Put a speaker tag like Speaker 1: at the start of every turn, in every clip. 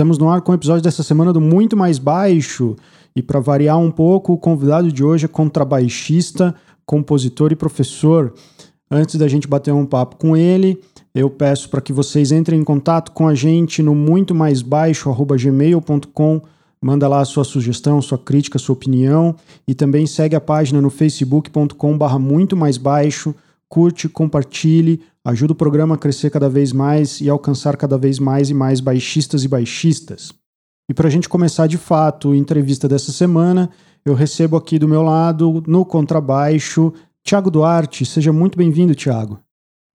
Speaker 1: Estamos no ar com o episódio dessa semana do Muito Mais Baixo. E para variar um pouco, o convidado de hoje é contrabaixista, compositor e professor. Antes da gente bater um papo com ele, eu peço para que vocês entrem em contato com a gente no muito mais baixo@gmail.com. Manda lá a sua sugestão, sua crítica, sua opinião e também segue a página no facebook.com/barra muito mais baixo. Curte, compartilhe, ajuda o programa a crescer cada vez mais e alcançar cada vez mais e mais baixistas e baixistas. E para a gente começar de fato a entrevista dessa semana, eu recebo aqui do meu lado, no contrabaixo, Tiago Duarte. Seja muito bem-vindo, Tiago.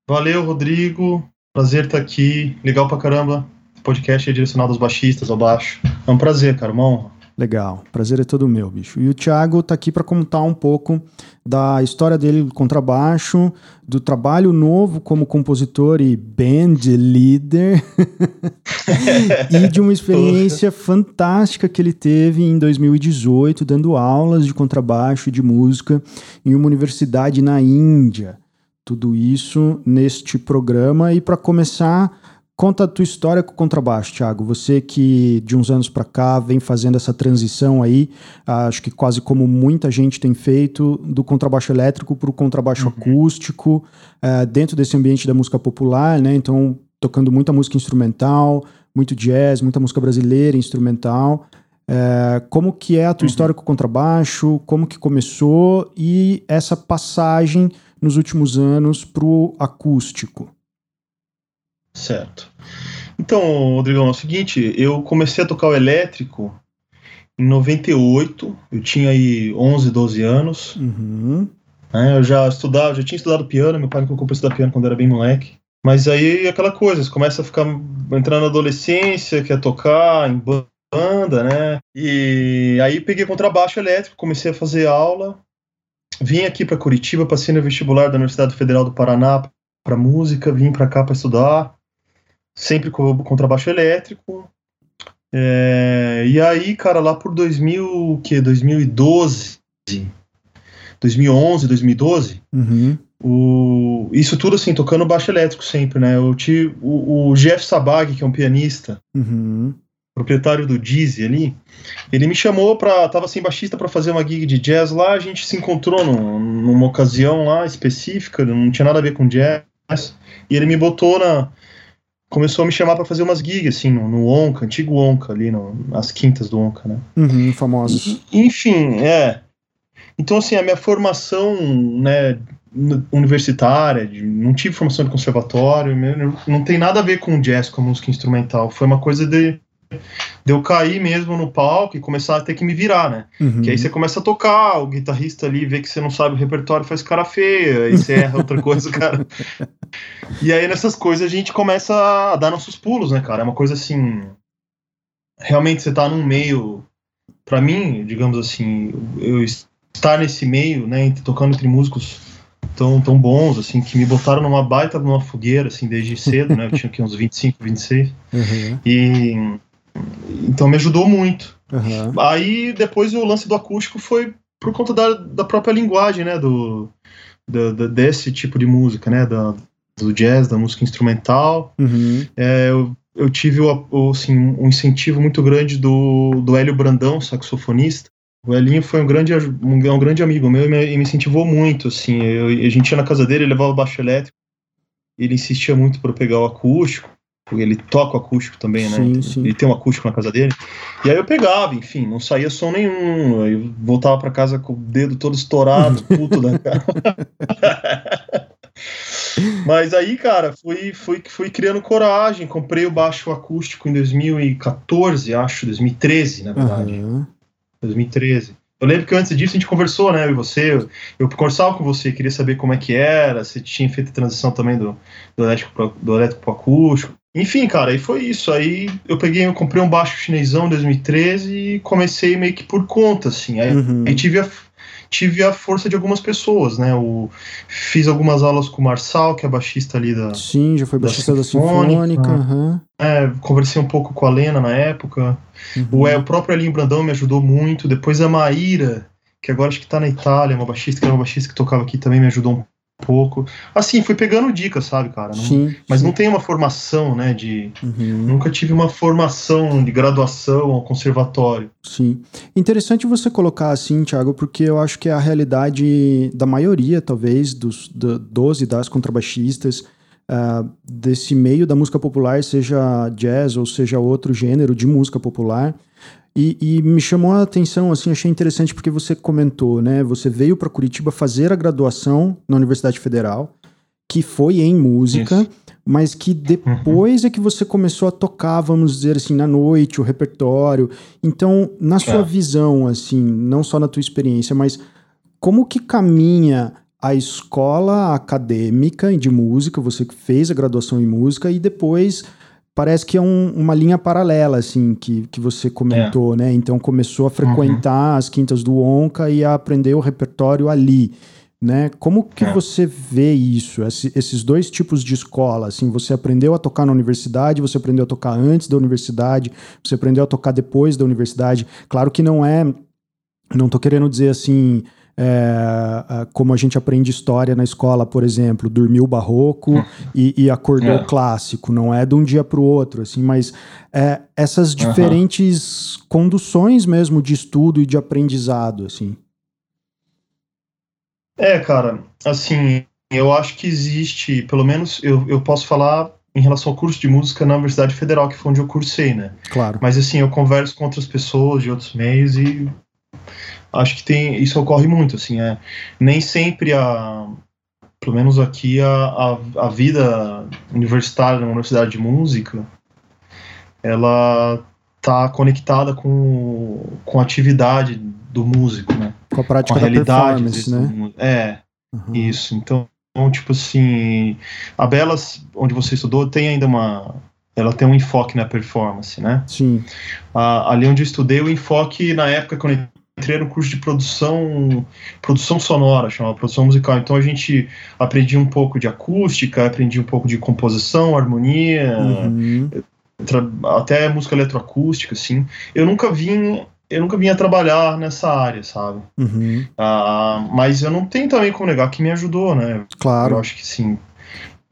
Speaker 2: Valeu, Rodrigo. Prazer estar aqui. Legal pra caramba. Podcast é direcionado aos baixistas, ao baixo. É um prazer, cara, uma honra.
Speaker 1: Legal, prazer é todo meu, bicho. E o Thiago tá aqui para contar um pouco da história dele do contrabaixo, do trabalho novo como compositor e band leader, e de uma experiência fantástica que ele teve em 2018, dando aulas de contrabaixo e de música em uma universidade na Índia. Tudo isso neste programa. E para começar, Conta a tua história com o contrabaixo, Thiago. Você que de uns anos para cá vem fazendo essa transição aí, acho que quase como muita gente tem feito, do contrabaixo elétrico para o contrabaixo uhum. acústico, uh, dentro desse ambiente da música popular, né? Então, tocando muita música instrumental, muito jazz, muita música brasileira instrumental. Uh, como que é a tua uhum. história com o contrabaixo? Como que começou? E essa passagem nos últimos anos para o acústico?
Speaker 2: Certo. Então, Rodrigão, é o seguinte, eu comecei a tocar o elétrico em 98, eu tinha aí 11, 12 anos. Uhum. Né, eu já estudava, já tinha estudado piano, meu pai me colocou para estudar piano quando era bem moleque. Mas aí aquela coisa, você começa a ficar entrando na adolescência, quer tocar em banda, né? E aí peguei contrabaixo elétrico, comecei a fazer aula. Vim aqui para Curitiba, passei no vestibular da Universidade Federal do Paraná para música, vim para cá para estudar sempre com contrabaixo elétrico. É, e aí, cara, lá por 2000, que 2012, 2011, 2012, uhum. o, isso tudo assim, tocando baixo elétrico sempre, né? Eu tive, o, o Jeff Sabag, que é um pianista, uhum. proprietário do Dizzy ali, ele me chamou pra, tava sem baixista para fazer uma gig de jazz lá, a gente se encontrou num, numa ocasião lá específica, não tinha nada a ver com jazz, e ele me botou na, começou a me chamar para fazer umas gigs, assim, no, no Onca, antigo Onca, ali, no, nas quintas do Onca, né?
Speaker 1: Uhum, famosos.
Speaker 2: Enfim, é. Então, assim, a minha formação, né, universitária, de, não tive formação de conservatório, não tem nada a ver com jazz, com música instrumental. Foi uma coisa de de eu cair mesmo no palco e começar a ter que me virar, né? Uhum. Que aí você começa a tocar, o guitarrista ali vê que você não sabe o repertório, faz cara feia, aí você erra outra coisa, cara. E aí nessas coisas a gente começa a dar nossos pulos, né, cara? É uma coisa assim. Realmente você tá num meio. para mim, digamos assim, eu estar nesse meio, né, tocando entre músicos tão, tão bons, assim, que me botaram numa baita numa fogueira, assim, desde cedo, né? Eu tinha aqui uns 25, 26. Uhum. E então me ajudou muito. Uhum. Aí depois o lance do acústico foi por conta da, da própria linguagem, né? Do, desse tipo de música, né? Da, do jazz, da música instrumental. Uhum. É, eu, eu, tive o, assim, um incentivo muito grande do, do Hélio Brandão, saxofonista. O Elinho foi um grande, um, um grande amigo meu e me, e me incentivou muito. Assim, eu, a gente ia na casa dele, ele levava o baixo elétrico. Ele insistia muito para pegar o acústico ele toca o acústico também, né? Sim, sim. Ele tem um acústico na casa dele. E aí eu pegava, enfim, não saía som nenhum. Aí voltava para casa com o dedo todo estourado, puto da cara. Mas aí, cara, fui, fui, fui criando coragem. Comprei o baixo acústico em 2014, acho, 2013, na verdade. Uhum. 2013. Eu lembro que antes disso a gente conversou, né? Eu e você. Eu, eu conversava com você, queria saber como é que era, se tinha feito a transição também do, do elétrico elétrico pro acústico. Enfim, cara, aí foi isso. Aí eu peguei, eu comprei um baixo chinesão em 2013 e comecei meio que por conta, assim. Aí, uhum. aí tive, a, tive a força de algumas pessoas, né? O, fiz algumas aulas com o Marçal, que é baixista ali da.
Speaker 1: Sim, já foi baixista da, da Sinfônica. Uhum.
Speaker 2: É, conversei um pouco com a Lena na época. Uhum. O, é, o próprio Elinho Brandão me ajudou muito. Depois a Maíra, que agora acho que tá na Itália, uma baixista, que era uma baixista que tocava aqui também, me ajudou pouco. Assim, fui pegando dicas, sabe, cara? Não,
Speaker 1: Sim.
Speaker 2: mas
Speaker 1: sim.
Speaker 2: não tem uma formação, né? De
Speaker 1: Uhum.
Speaker 2: nunca tive uma formação de graduação ao conservatório.
Speaker 1: Sim. Interessante você colocar assim, Thiago, porque eu acho que é a realidade da maioria, talvez, dos, do, dos e das contrabaixistas ah, desse meio da música popular, seja jazz ou seja outro gênero de música popular. E, e me chamou a atenção, assim, achei interessante porque você comentou, né? Você veio para Curitiba fazer a graduação na Universidade Federal, que foi em música,
Speaker 2: Isso.
Speaker 1: mas que depois é que você começou a tocar, vamos dizer assim, na noite, o repertório. Então, na sua
Speaker 2: É.
Speaker 1: visão, assim, não só na tua experiência, mas como que caminha a escola acadêmica de música, você que fez a graduação em música, e depois parece que é um- uma linha paralela, assim, que, que você comentou, né? Então começou a frequentar as quintas do Onca e a aprender o repertório ali, né? Como que
Speaker 2: É.
Speaker 1: você vê isso, esse- esses dois tipos de escola, assim, você aprendeu a tocar na universidade, você aprendeu a tocar antes da universidade, você aprendeu a tocar depois da universidade, claro que não é, não tô querendo dizer assim, é, como a gente aprende história na escola, por exemplo, dormiu o barroco e, e acordou
Speaker 2: É.
Speaker 1: o clássico, não é de um dia para o outro, assim, mas é, essas diferentes conduções mesmo de estudo e de aprendizado, assim.
Speaker 2: É, cara, assim, eu acho que existe, pelo menos eu, eu posso falar em relação ao curso de música na Universidade Federal, que foi onde eu cursei, né?
Speaker 1: Claro.
Speaker 2: Mas assim, eu converso com outras pessoas de outros meios e acho que tem isso ocorre muito, assim, é nem sempre a pelo menos aqui a, a, a vida universitária na universidade de música ela tá conectada com, com a atividade do músico, né?
Speaker 1: Com a
Speaker 2: Com
Speaker 1: prática
Speaker 2: a
Speaker 1: da
Speaker 2: realidade
Speaker 1: performance, né?
Speaker 2: É,
Speaker 1: Uhum.
Speaker 2: isso. Então, tipo assim, a Belas, onde você estudou, tem ainda uma. Ela tem um enfoque na performance, né?
Speaker 1: Sim.
Speaker 2: Ah, ali onde eu estudei, o enfoque, na época, quando eu entrei no curso de produção, produção sonora, chamava produção musical. Então a gente aprendia um pouco de acústica, aprendia um pouco de composição, harmonia,
Speaker 1: Uhum.
Speaker 2: até música eletroacústica, assim. Eu nunca vim. Eu nunca vinha trabalhar nessa área, sabe?
Speaker 1: Uhum.
Speaker 2: Ah, mas eu não tenho também como negar que me ajudou, né? Eu
Speaker 1: Claro.
Speaker 2: acho que sim.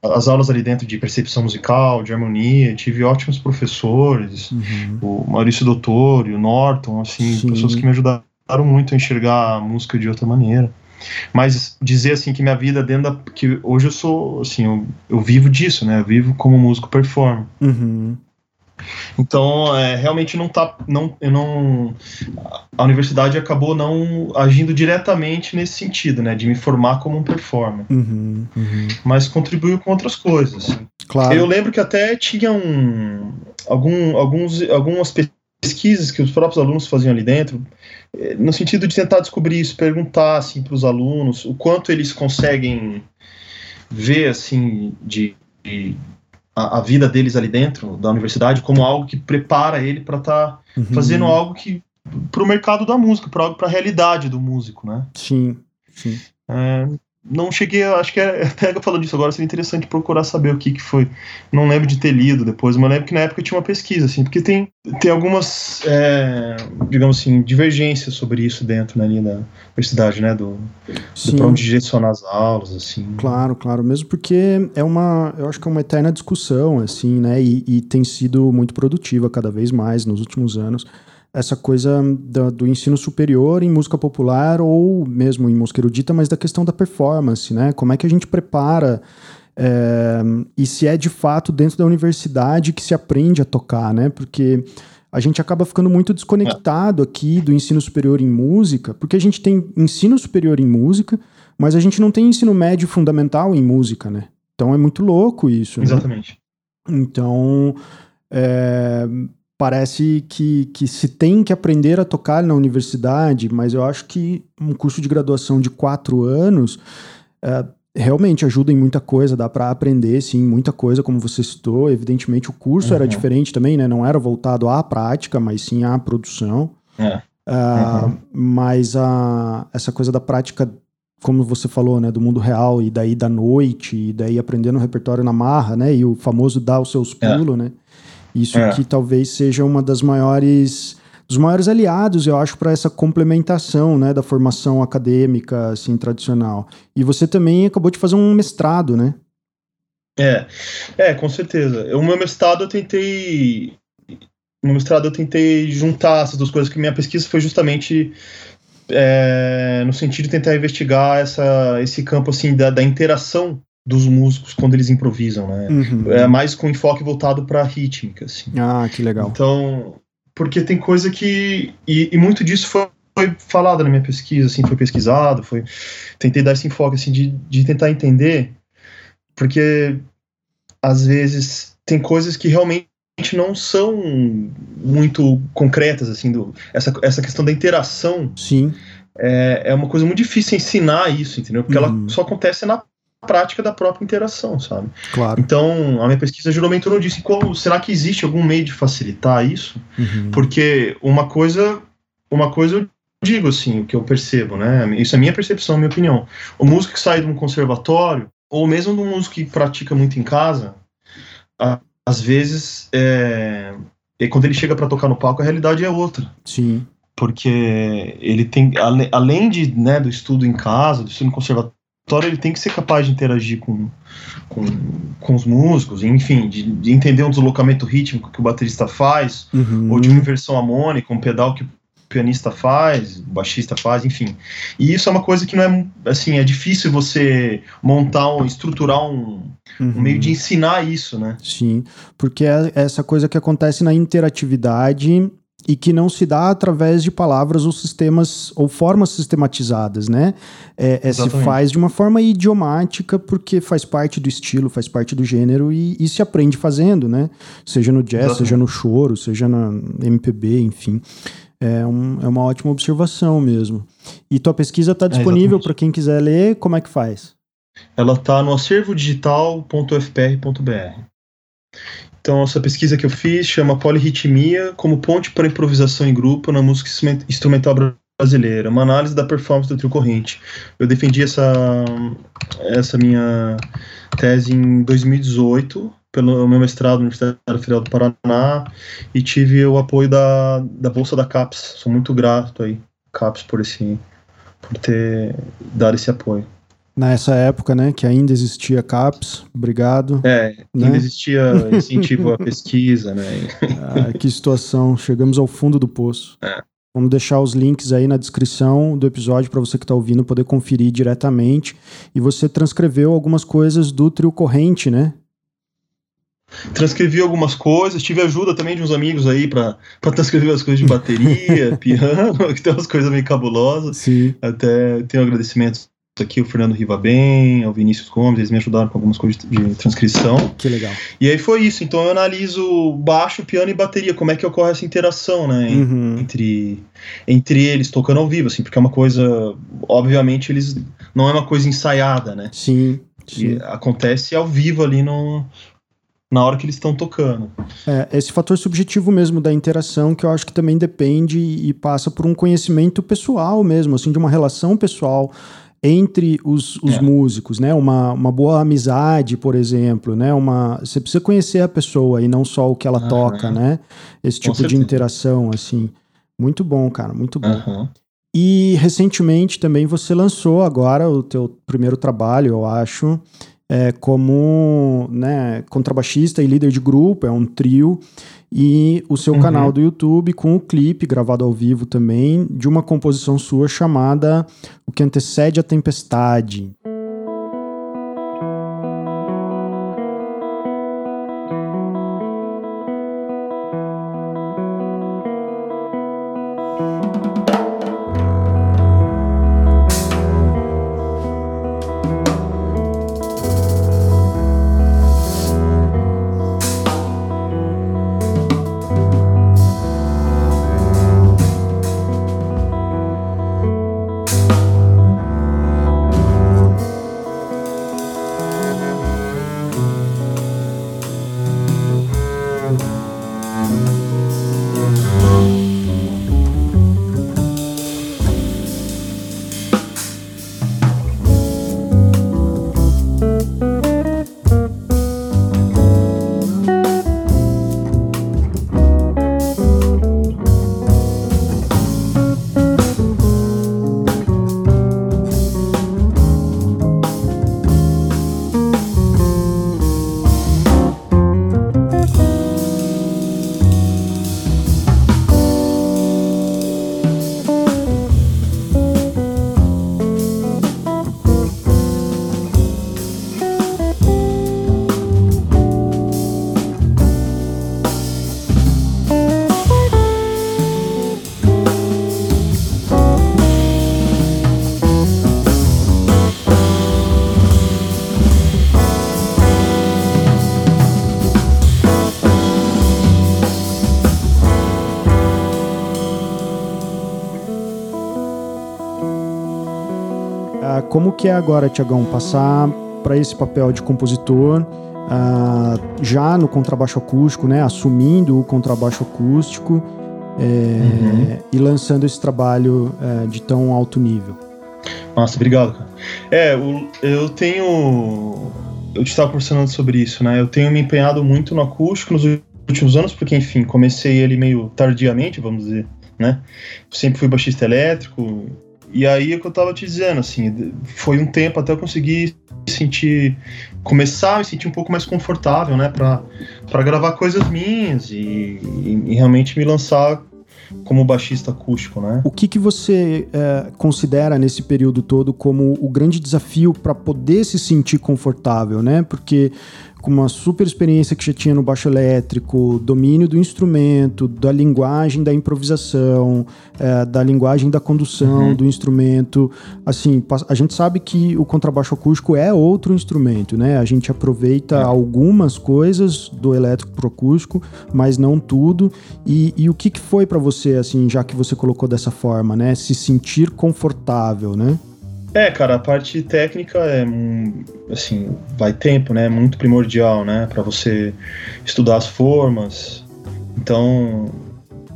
Speaker 2: As aulas ali dentro de percepção musical, de harmonia, tive ótimos professores,
Speaker 1: Uhum.
Speaker 2: o Maurício Doutor e o Norton, assim,
Speaker 1: Sim.
Speaker 2: pessoas que me ajudaram muito a enxergar a música de outra maneira. Mas dizer assim que minha vida dentro da. que hoje eu sou, assim, eu, eu vivo disso, né? Eu vivo como músico performer.
Speaker 1: Uhum.
Speaker 2: Então, é, realmente não tá. Não, eu não, a universidade acabou não agindo diretamente nesse sentido, né? De me formar como um performer.
Speaker 1: Uhum. Uhum.
Speaker 2: Mas contribuiu com outras coisas. assim.
Speaker 1: Claro.
Speaker 2: Eu lembro que até tinha um, algum, alguns, algumas pesquisas que os próprios alunos faziam ali dentro, eh, no sentido de tentar descobrir isso, perguntar assim, para os alunos o quanto eles conseguem ver assim de, de- a, a vida deles ali dentro da universidade como algo que prepara ele para estar
Speaker 1: Uhum.
Speaker 2: fazendo algo que para o mercado da música, para algo para a realidade do músico, né?
Speaker 1: Sim. Sim.
Speaker 2: É, não cheguei, acho que é, até falando disso agora, seria interessante procurar saber o que, que foi. Não lembro de ter lido depois, mas lembro que na época tinha uma pesquisa, assim, porque tem, tem algumas, é, digamos assim, divergências sobre isso dentro né, ali da universidade, né? Do, do
Speaker 1: Sim.
Speaker 2: pra onde direcionar as aulas, assim.
Speaker 1: Claro, claro, mesmo porque é uma, eu acho que é uma eterna discussão, assim, né, e, e tem sido muito produtiva cada vez mais nos últimos anos, essa coisa da- do ensino superior em música popular ou mesmo em música erudita, mas da questão da performance, né, como é que a gente prepara é, e se é de fato dentro da universidade que se aprende a tocar, né, porque a gente acaba ficando muito desconectado aqui do ensino superior em música, porque a gente tem ensino superior em música, mas a gente não tem ensino médio fundamental em música, né? Então é muito louco isso. né?
Speaker 2: Exatamente.
Speaker 1: Então é, parece que, que se tem que aprender a tocar na universidade, mas eu acho que um curso de graduação de quatro anos é, realmente ajuda em muita coisa, dá para aprender, sim, muita coisa, como você citou. Evidentemente o curso era
Speaker 2: Uhum.
Speaker 1: diferente também, né? Não era voltado à prática, mas sim à produção.
Speaker 2: É. Uhum.
Speaker 1: Mas a, essa coisa da prática, como você falou, né, do mundo real e daí da noite, e daí aprendendo o repertório na marra, né, e o famoso dar os seus
Speaker 2: É.
Speaker 1: pulos, né, isso
Speaker 2: É.
Speaker 1: que talvez seja uma das maiores, dos maiores aliados, eu acho, para essa complementação, né, da formação acadêmica, assim, tradicional. E você também acabou de fazer um mestrado, né?
Speaker 2: É, é, com certeza. O meu mestrado eu tentei. No mestrado eu tentei juntar essas duas coisas, que minha pesquisa foi justamente é, no sentido de tentar investigar essa, esse campo assim da, da interação dos músicos quando eles improvisam, né? Uhum. É mais com enfoque voltado para rítmica, assim.
Speaker 1: Ah, que legal.
Speaker 2: Então, porque tem coisa que e, e, muito disso foi, foi falado na minha pesquisa, assim, foi pesquisado, foi tentei dar esse enfoque assim de, de tentar entender, porque às vezes tem coisas que realmente não são muito concretas assim do essa, essa questão da interação.
Speaker 1: Sim.
Speaker 2: É, é uma coisa muito difícil ensinar isso, entendeu? Porque uhum. ela só acontece na prática da própria interação, sabe?
Speaker 1: Claro.
Speaker 2: Então, a minha pesquisa geralmente em torno disso. Como, será que existe algum meio de facilitar isso? Uhum. Porque uma coisa, uma coisa eu digo assim, o que eu percebo, né? Isso é minha percepção, minha opinião. O músico que sai de um conservatório, ou mesmo do músico que pratica muito em casa, a, às vezes, é, é quando ele chega para tocar no palco, a realidade é outra.
Speaker 1: Sim.
Speaker 2: Porque ele tem, além de, né, do estudo em casa, do estudo no conservatório, ele tem que ser capaz de interagir com, com, com os músicos, enfim, de, de, entender um deslocamento rítmico que o baterista faz, uhum. ou de uma inversão harmônica, um pedal que o pianista faz, o baixista faz, enfim. E isso é uma coisa que não é assim, é difícil você montar, um, estruturar um, uhum. um meio de ensinar isso, né?
Speaker 1: Sim, porque é essa coisa que acontece na interatividade e que não se dá através de palavras ou sistemas ou formas sistematizadas, né? É, é se faz de uma forma idiomática porque faz parte do estilo, faz parte do gênero e, e se aprende fazendo, né? Seja no jazz, Exatamente. seja no choro, seja na MPB, enfim. É, um, é uma ótima observação mesmo. E tua pesquisa está é, disponível é, para quem quiser ler, como é que faz?
Speaker 2: Ela está no acervodigital.fpr.br. Então, essa pesquisa que eu fiz chama Polirritmia como ponte para improvisação em grupo na música instrumental brasileira, uma análise da performance do trio corrente. Eu defendi essa, essa minha tese em 2018 pelo meu mestrado na Universidade Federal do Paraná e tive o apoio da, da Bolsa da CAPES. Sou muito grato aí, CAPES, por, esse, por ter dado esse apoio
Speaker 1: nessa época, né, que ainda existia CAPES, obrigado.
Speaker 2: É, né? ainda existia incentivo à pesquisa, né.
Speaker 1: Ah, que situação, chegamos ao fundo do poço. É. Vamos deixar os links aí na descrição do episódio para você que está ouvindo poder conferir diretamente. E você transcreveu algumas coisas do trio corrente, né?
Speaker 2: Transcrevi algumas coisas, tive ajuda também de uns amigos aí para transcrever as coisas de bateria, piano, que tem umas coisas meio cabulosas.
Speaker 1: Sim.
Speaker 2: Até tenho agradecimentos aqui o Fernando Riva Bem, o Vinícius Gomes, eles me ajudaram com algumas coisas de transcrição.
Speaker 1: Que legal.
Speaker 2: E aí foi isso. Então eu analiso baixo, piano e bateria, como é que ocorre essa interação, né, uhum. entre entre eles tocando ao vivo, assim, porque é uma coisa, obviamente eles não é uma coisa ensaiada, né?
Speaker 1: Sim. sim.
Speaker 2: acontece ao vivo ali no na hora que eles estão tocando.
Speaker 1: É, esse fator subjetivo mesmo da interação que eu acho que também depende e passa por um conhecimento pessoal mesmo, assim, de uma relação pessoal entre os, os é. músicos, né? Uma, uma boa amizade, por exemplo, né? Uma, você precisa conhecer a pessoa e não só o que ela uhum. toca, né? Esse tipo de interação, assim. Muito bom, cara, muito bom. Uhum. E recentemente também você lançou agora o teu primeiro trabalho, eu acho, é, como né, contrabaixista e líder de grupo, é um trio e o seu uhum. canal do YouTube com o clipe gravado ao vivo também de uma composição sua chamada O que antecede a tempestade. Que é agora, Tiagão, passar para esse papel de compositor uh, já no contrabaixo acústico, né? Assumindo o contrabaixo acústico é, uhum. e lançando esse trabalho é, de tão alto nível.
Speaker 2: Nossa, obrigado, cara. É, eu tenho. Eu estava conversando sobre isso, né? Eu tenho me empenhado muito no acústico nos últimos anos, porque, enfim, comecei ele meio tardiamente, vamos dizer, né? Sempre fui baixista elétrico. E aí é o que eu tava te dizendo, assim, foi um tempo até eu conseguir sentir começar a me sentir um pouco mais confortável, né, para gravar coisas minhas e, e, e, realmente me lançar como baixista acústico, né?
Speaker 1: O que que você é, considera nesse período todo como o grande desafio para poder se sentir confortável, né? Porque com uma super experiência que já tinha no baixo elétrico, domínio do instrumento, da linguagem da improvisação, é, da linguagem da condução uhum. do instrumento. Assim, a gente sabe que o contrabaixo acústico é outro instrumento, né? A gente aproveita é. algumas coisas do elétrico pro acústico, mas não tudo. E, e o que, que foi para você, assim, já que você colocou dessa forma, né? Se sentir confortável, né?
Speaker 2: É, cara, a parte técnica é assim, vai tempo, né? Muito primordial, né, para você estudar as formas. Então,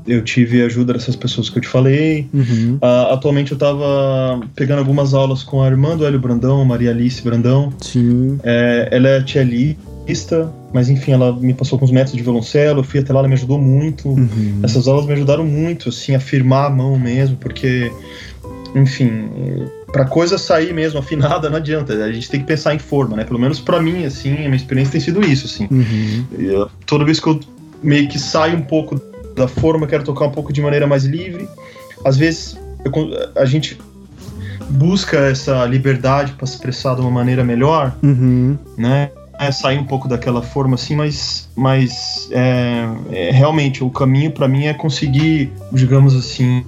Speaker 2: eu tive a ajuda dessas pessoas que eu te falei. Uhum. Uh, atualmente eu tava pegando algumas aulas com a irmã do Hélio Brandão, Maria Alice Brandão.
Speaker 1: Sim.
Speaker 2: É, ela é cellista, mas enfim, ela me passou com os métodos de violoncelo, eu fui até lá, ela me ajudou muito. Uhum. Essas aulas me ajudaram muito, assim, a firmar a mão mesmo, porque, enfim, pra coisa sair mesmo afinada, não adianta. A gente tem que pensar em forma, né? Pelo menos para mim, assim, a minha experiência tem sido isso, assim. Uhum. Eu, toda vez que eu meio que saio um pouco da forma, quero tocar um pouco de maneira mais livre. Às vezes eu, a gente busca essa liberdade para se expressar de uma maneira melhor, uhum. né? É sair um pouco daquela forma assim, mas, mas é, é realmente o caminho para mim é conseguir, digamos assim,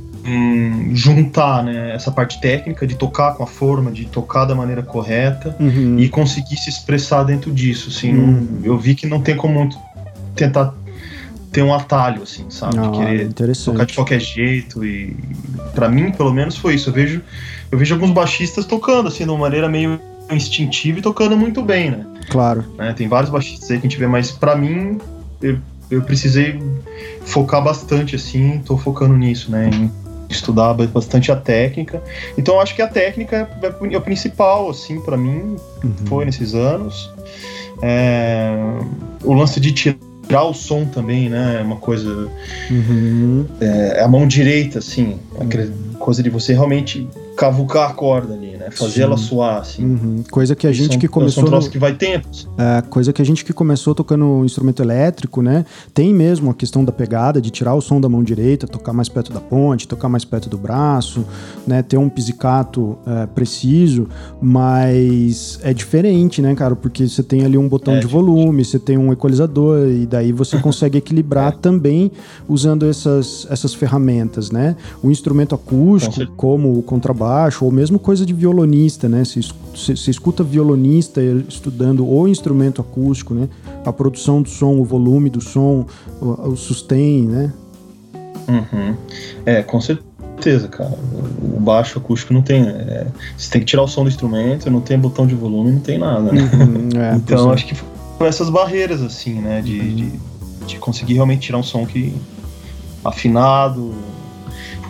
Speaker 2: juntar né, essa parte técnica de tocar com a forma, de tocar da maneira correta uhum. e conseguir se expressar dentro disso. Assim, uhum. não, eu vi que não tem como tentar ter um atalho, assim, sabe?
Speaker 1: Ah,
Speaker 2: de querer tocar de qualquer jeito. E para mim, pelo menos, foi isso. Eu vejo, eu vejo alguns baixistas tocando, assim, de uma maneira meio instintiva e tocando muito bem, né?
Speaker 1: Claro.
Speaker 2: Né? Tem vários baixistas aí que a gente vê, mas para mim, eu, eu precisei focar bastante, assim, tô focando nisso, né? Em, estudar bastante a técnica. Então eu acho que a técnica é, é o principal, assim, para mim, uhum. foi nesses anos. É, o lance de tirar o som também, né? É uma coisa. Uhum. É, a mão direita, assim, uhum. coisa de você realmente cavucar a corda ali, né? Fazer Sim. ela suar, assim.
Speaker 1: Uhum. Coisa que a gente são, que começou.
Speaker 2: São no... que vai tempo.
Speaker 1: É, coisa que a gente que começou tocando instrumento elétrico, né? Tem mesmo a questão da pegada, de tirar o som da mão direita, tocar mais perto da ponte, tocar mais perto do braço, né? Ter um pizzicato é, preciso, mas é diferente, né, cara? Porque você tem ali um botão é, de volume, você tem um equalizador, e daí você consegue equilibrar é. também usando essas, essas ferramentas, né? O instrumento acústico, como o contrabaixo, ou mesmo coisa de violonista, né? Você, você escuta violonista estudando o instrumento acústico, né? A produção do som, o volume do som, o, o sustain, né?
Speaker 2: Uhum. É, com certeza, cara. O baixo acústico não tem. É, você tem que tirar o som do instrumento, não tem botão de volume, não tem nada, né? Uhum, é, então é. acho que foi essas barreiras, assim, né? De, uhum. de, de conseguir realmente tirar um som que afinado,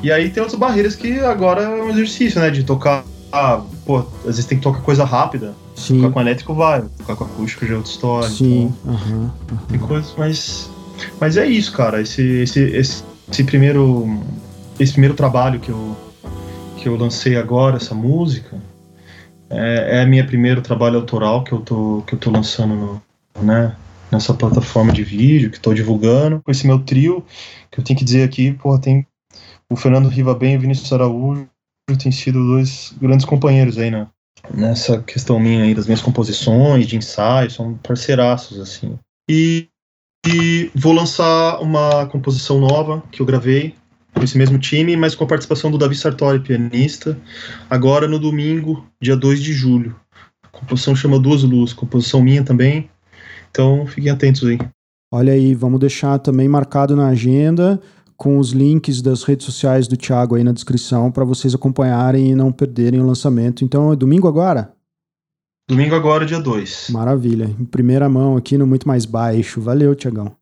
Speaker 2: e aí tem outras barreiras que agora é um exercício, né? De tocar. Ah, pô, às vezes tem que tocar coisa rápida. Sim. Tocar com elétrico vai, tocar com acústico já é outra história.
Speaker 1: Sim. Então, uhum, uhum.
Speaker 2: Tem coisas, mas. Mas é isso, cara. Esse, esse, esse, esse, primeiro. Esse primeiro trabalho que eu, que eu lancei agora, essa música, é, é meu primeiro trabalho autoral que eu tô, que eu tô lançando no, né, nessa plataforma de vídeo, que tô divulgando. Com esse meu trio, que eu tenho que dizer aqui, porra, tem o Fernando Riva Bem e o Vinícius Araújo têm sido dois grandes companheiros aí né? nessa questão minha aí das minhas composições, de ensaios, são parceiraços, assim. E, e vou lançar uma composição nova que eu gravei com esse mesmo time, mas com a participação do Davi Sartori, pianista, agora no domingo, dia 2 de julho. A composição chama Duas Luzes, composição minha também, então fiquem atentos aí.
Speaker 1: Olha aí, vamos deixar também marcado na agenda com os links das redes sociais do Thiago aí na descrição para vocês acompanharem e não perderem o lançamento. Então, é domingo agora?
Speaker 2: Domingo agora, dia 2.
Speaker 1: Maravilha. Em primeira mão aqui no Muito Mais Baixo. Valeu, Tiagão.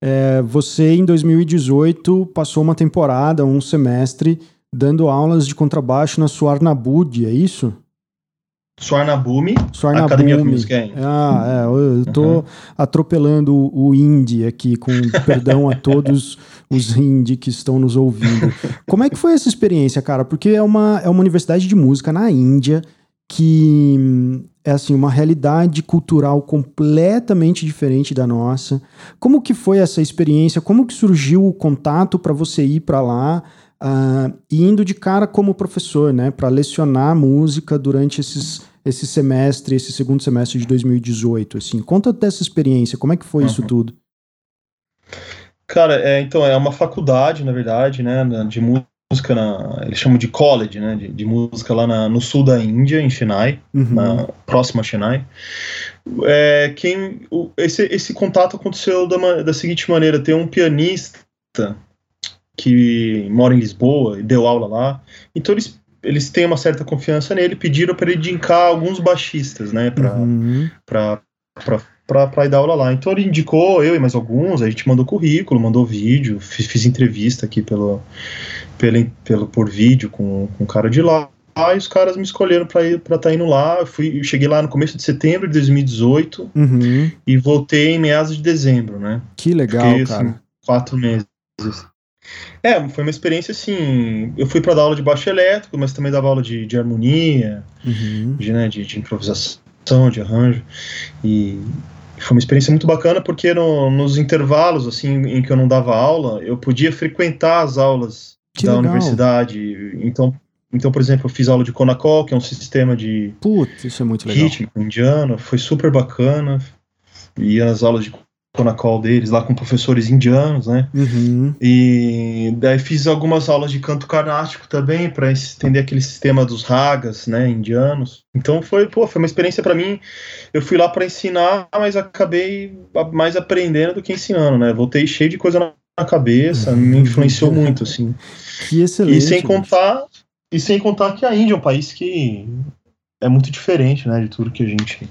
Speaker 1: É, você, em 2018, passou uma temporada, um semestre, dando aulas de contrabaixo na Suarnabud, é isso?
Speaker 2: Suarnabumi,
Speaker 1: Suarnabumi.
Speaker 2: Academia of Music
Speaker 1: Ah, é, eu tô uhum. atropelando o, o indie aqui, com perdão a todos os indie que estão nos ouvindo. Como é que foi essa experiência, cara? Porque é uma, é uma universidade de música na Índia, que é assim uma realidade cultural completamente diferente da nossa. Como que foi essa experiência? Como que surgiu o contato para você ir para lá? Uh, e indo de cara como professor, né, para lecionar música durante esses, esse semestre, esse segundo semestre de 2018, assim, conta dessa experiência, como é que foi uhum. isso tudo?
Speaker 2: Cara, é, então é uma faculdade, na verdade, né, de música na, eles chamam de college, né, de, de música lá na, no sul da Índia, em Chennai, uhum. na próxima Chennai. É, quem, o, esse, esse contato aconteceu da, da seguinte maneira: tem um pianista que mora em Lisboa e deu aula lá, então eles eles têm uma certa confiança nele, pediram para ele indicar alguns baixistas, né, para uhum. para ir dar aula lá. Então ele indicou eu e mais alguns, a gente mandou currículo, mandou vídeo, fiz, fiz entrevista aqui pelo, pelo, pelo, por vídeo com, com um cara de lá. Aí os caras me escolheram para ir para estar tá indo lá. Eu fui, eu cheguei lá no começo de setembro de 2018 uhum. e voltei em meados de dezembro, né?
Speaker 1: Que legal, Fiquei, cara. Assim,
Speaker 2: quatro meses. É, foi uma experiência assim. Eu fui para dar aula de baixo elétrico, mas também dava aula de, de harmonia, uhum. de, né, de, de improvisação, de arranjo. E foi uma experiência muito bacana porque no, nos intervalos assim em que eu não dava aula, eu podia frequentar as aulas que da legal. universidade. Então, então, por exemplo, eu fiz aula de Conacol, que é um sistema de
Speaker 1: Putz, isso é muito legal.
Speaker 2: indiano, foi super bacana. E as aulas de Conacol deles lá com professores indianos, né? Uhum. E daí fiz algumas aulas de canto carnático também para entender aquele sistema dos ragas, né, indianos. Então foi, pô, foi uma experiência para mim. Eu fui lá para ensinar, mas acabei mais aprendendo do que ensinando, né? Voltei cheio de coisa na na cabeça, me influenciou muito, assim.
Speaker 1: Que excelente.
Speaker 2: E sem contar, e sem contar que a Índia é um país que é muito diferente, né, de tudo que a gente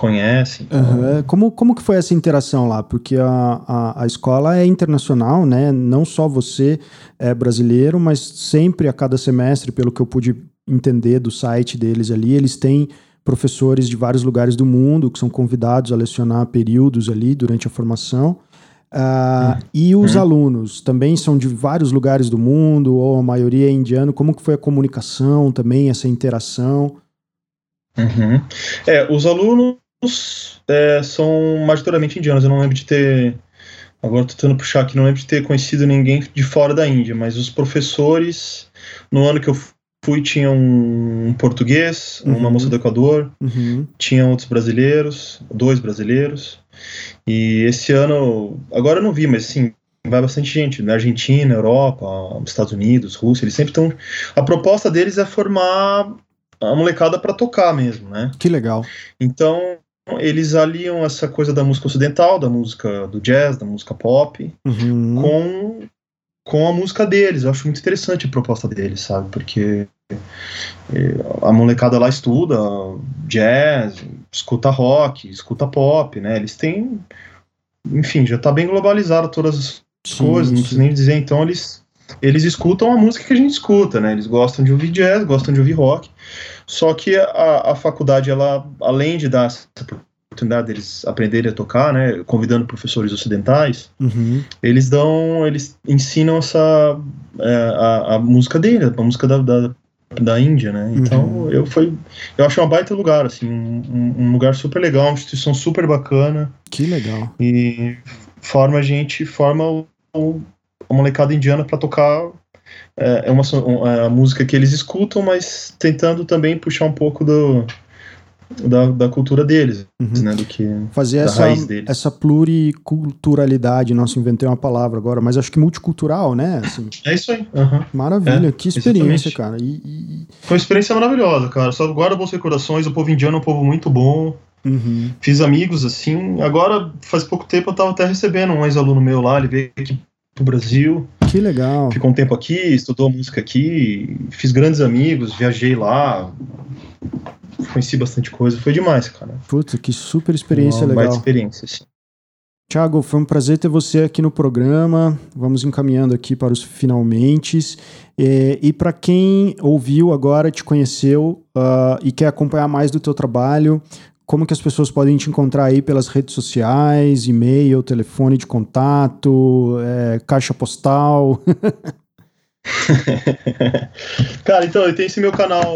Speaker 2: conhece.
Speaker 1: Então... Uhum. Como, como que foi essa interação lá? Porque a, a, a, escola é internacional, né? Não só você é brasileiro, mas sempre a cada semestre, pelo que eu pude entender do site deles ali, eles têm professores de vários lugares do mundo que são convidados a lecionar períodos ali durante a formação. Uh, e os uhum. alunos também são de vários lugares do mundo, ou a maioria é indiano. Como que foi a comunicação também, essa interação?
Speaker 2: Uhum. É, os alunos é, são majoritariamente indianos. Eu não lembro de ter. Agora estou tentando puxar aqui, não lembro de ter conhecido ninguém de fora da Índia, mas os professores, no ano que eu fui, tinha um português, uhum. uma moça do Equador, uhum. tinha outros brasileiros, dois brasileiros. E esse ano, agora eu não vi, mas sim, vai bastante gente, na Argentina, Europa, Estados Unidos, Rússia, eles sempre estão. A proposta deles é formar a molecada para tocar mesmo, né?
Speaker 1: Que legal.
Speaker 2: Então, eles aliam essa coisa da música ocidental, da música do jazz, da música pop, uhum. com, com a música deles. Eu acho muito interessante a proposta deles, sabe? Porque eh, a molecada lá estuda jazz, escuta rock, escuta pop, né? Eles têm. Enfim, já tá bem globalizado todas as sim, coisas, não preciso nem dizer, então eles. Eles escutam a música que a gente escuta, né? Eles gostam de ouvir jazz, gostam de ouvir rock. Só que a, a faculdade, ela, além de dar essa oportunidade deles aprenderem a tocar, né, convidando professores ocidentais, uhum. eles dão, eles ensinam essa é, a, a, música dele, a música da, da, da Índia, né? Então uhum. eu foi, eu acho uma baita lugar, assim, um, um, lugar super legal, uma instituição super bacana.
Speaker 1: Que legal.
Speaker 2: E forma a gente, forma o, o a molecada indiana para tocar é, é uma, é a música que eles escutam, mas tentando também puxar um pouco do da, da cultura deles, uhum. né? Do que
Speaker 1: fazer essa, essa pluriculturalidade. Nossa, inventei uma palavra agora, mas acho que multicultural, né? Assim,
Speaker 2: é isso aí. Uhum.
Speaker 1: Maravilha, é, que experiência, exatamente. cara. E,
Speaker 2: e... Foi uma experiência maravilhosa, cara. Só guarda bons recordações. O povo indiano é um povo muito bom. Uhum. Fiz amigos assim. Agora, faz pouco tempo, eu tava até recebendo um ex-aluno meu lá. Ele veio aqui pro Brasil.
Speaker 1: Que legal.
Speaker 2: Ficou um tempo aqui, estudou música aqui, fiz grandes amigos, viajei lá, conheci bastante coisa, foi demais, cara.
Speaker 1: Puta, que super experiência
Speaker 2: Uma
Speaker 1: legal.
Speaker 2: experiência, sim.
Speaker 1: Tiago, foi um prazer ter você aqui no programa. Vamos encaminhando aqui para os finalmente. É, e para quem ouviu agora, te conheceu uh, e quer acompanhar mais do teu trabalho, como que as pessoas podem te encontrar aí pelas redes sociais, e-mail, telefone de contato, é, caixa postal?
Speaker 2: Cara, então, eu tenho esse meu canal.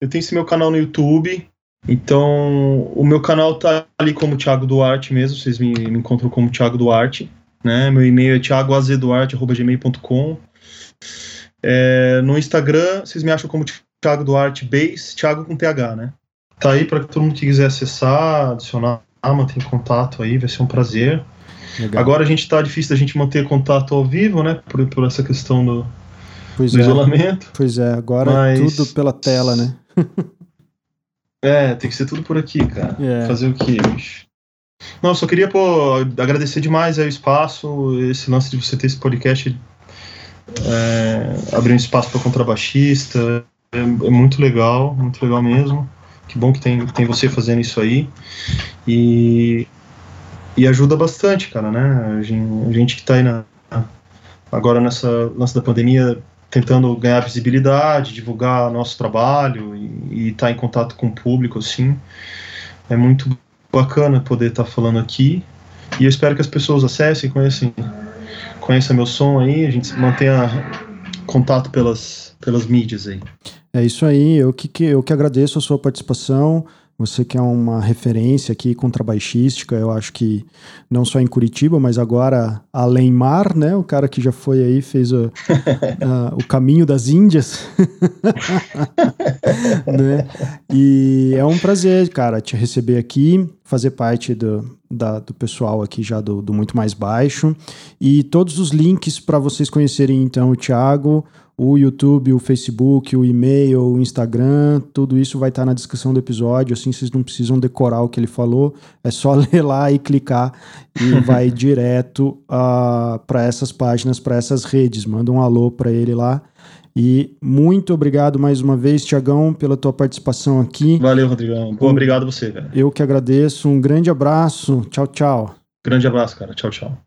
Speaker 2: Eu tenho esse meu canal no YouTube. Então, o meu canal tá ali como Thiago Duarte mesmo, vocês me, me encontram como Thiago Duarte, né? Meu e-mail é thiagoazduarte.gmail.com é, No Instagram, vocês me acham como Thiago Duarte Base, Thiago com TH, né? Tá aí para todo mundo que quiser acessar, adicionar, manter contato aí, vai ser um prazer. Legal. Agora a gente tá difícil da gente manter contato ao vivo, né? Por, por essa questão do,
Speaker 1: pois
Speaker 2: do
Speaker 1: é.
Speaker 2: isolamento.
Speaker 1: Pois é, agora Mas... é tudo pela tela, né?
Speaker 2: É, tem que ser tudo por aqui, cara. É. Fazer o que, bicho? Não, eu só queria pô, agradecer demais aí o espaço, esse lance de você ter esse podcast, é, abrir um espaço para contrabaixista, é, é, muito legal, muito legal mesmo. Que bom que tem, tem você fazendo isso aí. E, e ajuda bastante, cara, né? A gente, a gente que tá aí na, agora nessa lance da pandemia tentando ganhar visibilidade, divulgar nosso trabalho e estar tá em contato com o público, assim. É muito bacana poder estar tá falando aqui. E eu espero que as pessoas acessem, conheçam, conheçam meu som aí, a gente mantenha contato pelas, pelas mídias aí.
Speaker 1: É isso aí, eu que, eu que agradeço a sua participação. Você que é uma referência aqui contrabaixística, eu acho que não só em Curitiba, mas agora além mar, né? O cara que já foi aí fez o, o caminho das Índias, né? E é um prazer, cara, te receber aqui, fazer parte do, da, do pessoal aqui já do, do Muito Mais Baixo e todos os links para vocês conhecerem então o Thiago, o YouTube, o Facebook, o e-mail, o Instagram, tudo isso vai estar na descrição do episódio, assim vocês não precisam decorar o que ele falou, é só ler lá e clicar e vai direto uh, ah, para essas páginas, para essas redes. Manda um alô para ele lá. E muito obrigado mais uma vez, Tiagão, pela tua participação aqui.
Speaker 2: Valeu, Rodrigão. Pô, obrigado você, cara.
Speaker 1: Eu que agradeço. Um grande abraço. Tchau, tchau.
Speaker 2: Grande abraço, cara. Tchau, tchau.